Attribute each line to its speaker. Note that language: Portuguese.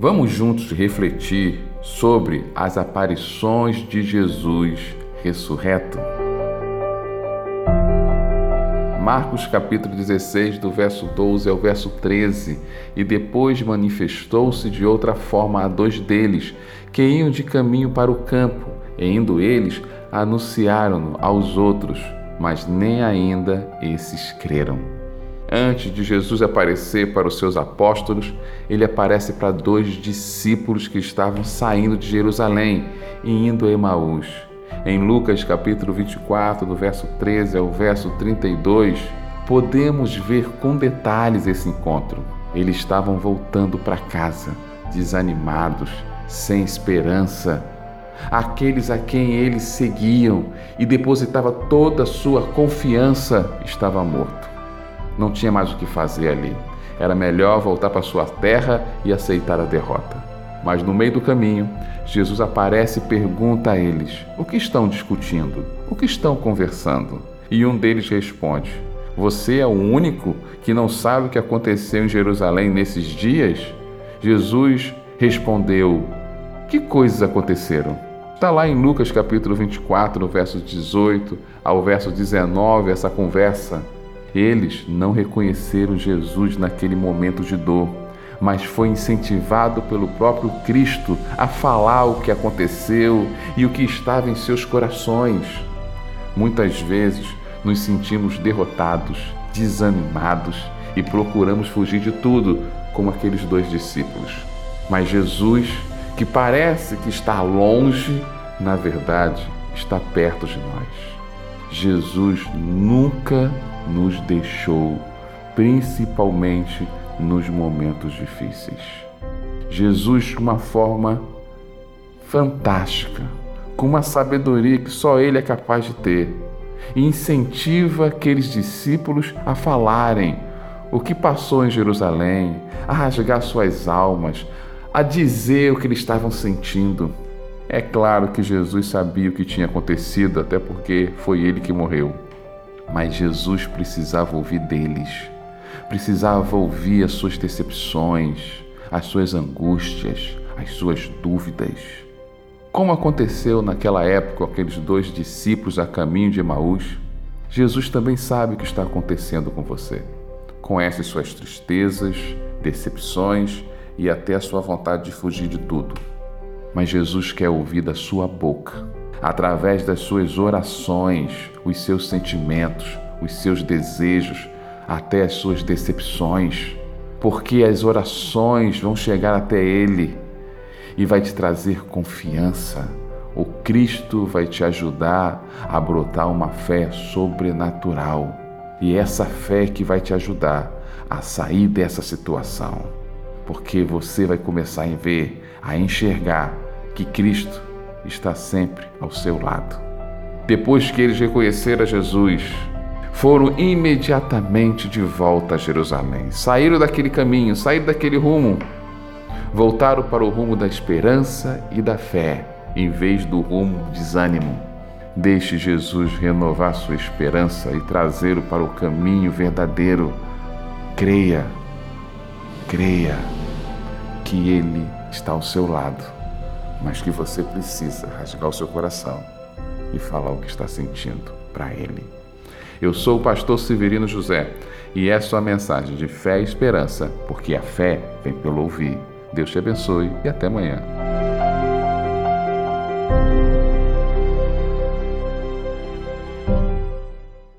Speaker 1: Vamos juntos refletir sobre as aparições de Jesus ressurreto. Marcos capítulo 16, do verso 12 ao verso 13. E depois manifestou-se de outra forma a dois deles, que iam de caminho para o campo, e indo eles, anunciaram-no aos outros, mas nem ainda esses creram. Antes de Jesus aparecer para os seus apóstolos, ele aparece para dois discípulos que estavam saindo de Jerusalém e indo a Emaús. Em Lucas capítulo 24, do verso 13 ao verso 32, podemos ver com detalhes esse encontro. Eles estavam voltando para casa, desanimados, sem esperança. Aqueles a quem eles seguiam e depositava toda a sua confiança estava morto. Não tinha mais o que fazer ali. Era melhor voltar para sua terra e aceitar a derrota. Mas no meio do caminho, Jesus aparece e pergunta a eles: O que estão discutindo? O que estão conversando? E um deles responde: Você é o único que não sabe o que aconteceu em Jerusalém nesses dias? Jesus respondeu: Que coisas aconteceram? Está lá em Lucas capítulo 24, no verso 18 ao verso 19, essa conversa. Eles não reconheceram Jesus naquele momento de dor mas foi incentivado pelo próprio Cristo a falar o que aconteceu e o que estava em seus corações. Muitas vezes nos sentimos derrotados, desanimados e procuramos fugir de tudo, como aqueles dois discípulos. Mas Jesus, que parece que está longe, na verdade está perto de nós. Jesus nunca nos deixou, principalmente nos momentos difíceis. Jesus, de uma forma fantástica, com uma sabedoria que só Ele é capaz de ter, incentiva aqueles discípulos a falarem o que passou em Jerusalém, a rasgar suas almas, a dizer o que eles estavam sentindo. É claro que Jesus sabia o que tinha acontecido, até porque foi ele que morreu. Mas Jesus precisava ouvir deles precisava ouvir as suas decepções, as suas angústias, as suas dúvidas. Como aconteceu naquela época com aqueles dois discípulos a caminho de Emaús, Jesus também sabe o que está acontecendo com você. Conhece suas tristezas, decepções e até a sua vontade de fugir de tudo. Mas Jesus quer ouvir da sua boca, através das suas orações, os seus sentimentos, os seus desejos, até as suas decepções, porque as orações vão chegar até Ele e vai te trazer confiança. O Cristo vai te ajudar a brotar uma fé sobrenatural. E é essa fé que vai te ajudar a sair dessa situação. Porque você vai começar a ver, a enxergar que Cristo está sempre ao seu lado. Depois que eles reconheceram Jesus, foram imediatamente de volta a Jerusalém. Saíram daquele caminho, saíram daquele rumo, voltaram para o rumo da esperança e da fé, em vez do rumo do desânimo. Deixe Jesus renovar sua esperança e trazê-lo para o caminho verdadeiro. Creia, creia que Ele está ao seu lado, mas que você precisa rasgar o seu coração e falar o que está sentindo para Ele. Eu sou o pastor Severino José e essa é a mensagem de fé e esperança, porque a fé vem pelo ouvir. Deus te abençoe e até amanhã.